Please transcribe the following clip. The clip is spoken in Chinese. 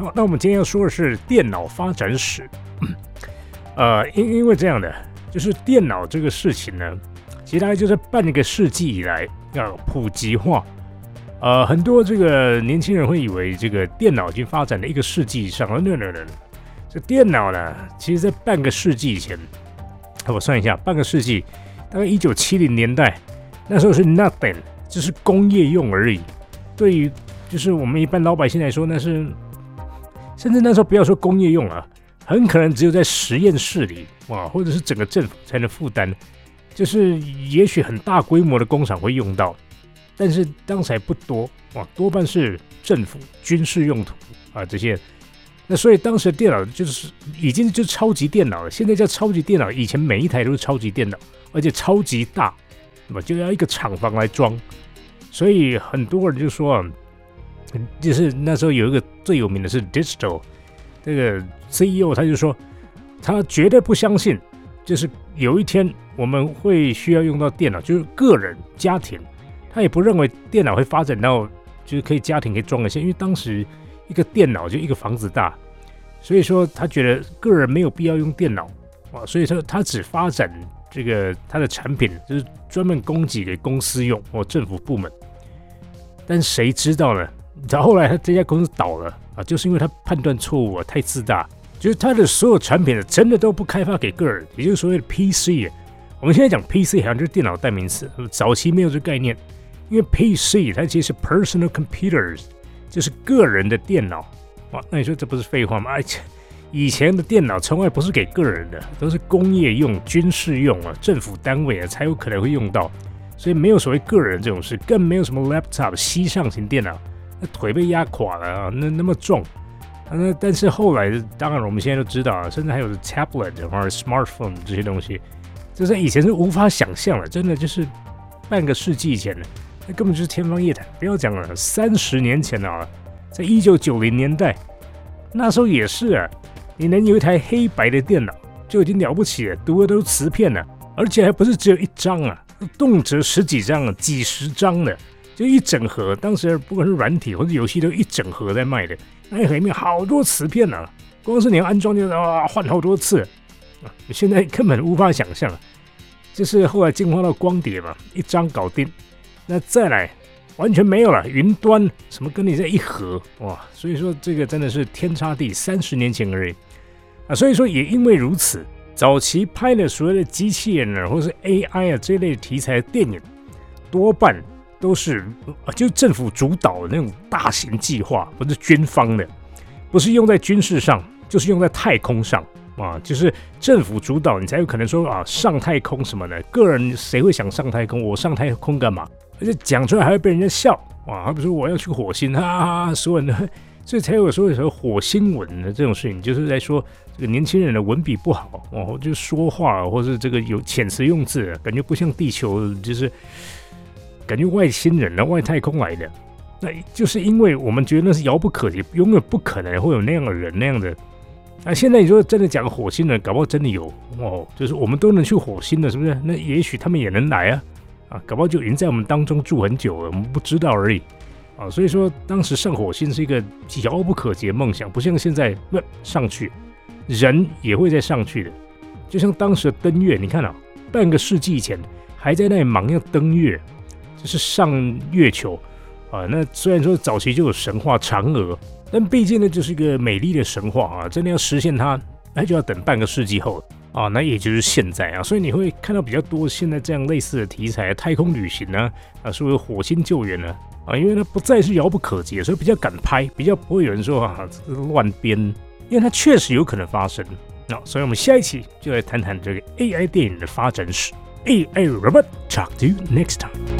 好，那我们今天要说的是电脑发展史。呃，因因为这样的，就是电脑这个事情呢。其实大概就是半个世纪以来要普及化，呃，很多这个年轻人会以为这个电脑已经发展了一个世纪以上了。no no no，这电脑呢，其实在半个世纪以前，我算一下，半个世纪，大概一九七零年代，那时候是 nothing，就是工业用而已。对于就是我们一般老百姓来说，那是，甚至那时候不要说工业用了，很可能只有在实验室里哇，或者是整个政府才能负担。就是也许很大规模的工厂会用到，但是当时还不多哇，多半是政府军事用途啊这些。那所以当时的电脑就是已经就超级电脑了，现在叫超级电脑，以前每一台都是超级电脑，而且超级大，那么就要一个厂房来装。所以很多人就说啊，就是那时候有一个最有名的是 Digital 这个 CEO，他就说他绝对不相信。就是有一天我们会需要用到电脑，就是个人家庭，他也不认为电脑会发展到就是可以家庭可以装得下，因为当时一个电脑就一个房子大，所以说他觉得个人没有必要用电脑啊，所以说他只发展这个他的产品就是专门供给给公司用或政府部门，但谁知道呢？到后来他这家公司倒了啊，就是因为他判断错误啊，太自大。就是他的所有产品呢，真的都不开发给个人，也就是所谓的 PC。我们现在讲 PC 好像就是电脑代名词，早期没有这个概念，因为 PC 它其实是 personal computers，就是个人的电脑。哇，那你说这不是废话吗？而且以前的电脑从来不是给个人的，都是工业用、军事用啊，政府单位啊才有可能会用到，所以没有所谓个人这种事，更没有什么 laptop 膝上型电脑，那腿被压垮了啊，那那么重。那但是后来，当然我们现在都知道啊，甚至还有 tablet 或者 smartphone 这些东西，这在以前是无法想象的，真的就是半个世纪以前的，那根本就是天方夜谭。不要讲了，三十年前啊，在一九九零年代，那时候也是啊，你能有一台黑白的电脑就已经了不起了，读的都是磁片呢，而且还不是只有一张啊，动辄十几张啊、几十张的，就一整盒。当时不管是软体或者游戏，都一整盒在卖的。那盒里面好多磁片呢，光是你要安装就啊换好多次啊！现在根本无法想象，就是后来进化到光碟嘛，一张搞定。那再来完全没有了，云端什么跟你在一盒哇！所以说这个真的是天差地，三十年前而已啊！所以说也因为如此，早期拍的所谓的机器人啊，或是 AI 啊这类题材的电影，多半。都是，就政府主导的那种大型计划，不是军方的，不是用在军事上，就是用在太空上啊，就是政府主导，你才有可能说啊上太空什么的。个人谁会想上太空？我上太空干嘛？而且讲出来还会被人家笑啊！他比如说我要去火星，哈哈，所有人，所以才有说有时候火星文的这种事情，就是在说这个年轻人的文笔不好哦，就说话或是这个有遣词用字，感觉不像地球，就是。感觉外星人呢，外太空来的，那就是因为我们觉得那是遥不可及，永远不可能会有那样的人那样的。那现在你说真的讲火星人，搞不好真的有哦，就是我们都能去火星的，是不是？那也许他们也能来啊，啊，搞不好就已经在我们当中住很久了，我们不知道而已啊。所以说，当时上火星是一个遥不可及的梦想，不像现在那上去，人也会再上去的。就像当时的登月，你看啊，半个世纪以前还在那里忙要登月。就是上月球啊，那虽然说早期就有神话嫦娥，但毕竟呢就是一个美丽的神话啊，真的要实现它，那就要等半个世纪后啊，那也就是现在啊，所以你会看到比较多现在这样类似的题材，太空旅行呢啊，是不是火星救援呢啊？因为它不再是遥不可及，所以比较敢拍，比较不会有人说啊乱编，因为它确实有可能发生。那所以我们下一期就来谈谈这个 AI 电影的发展史。AI Robot talk to you next time.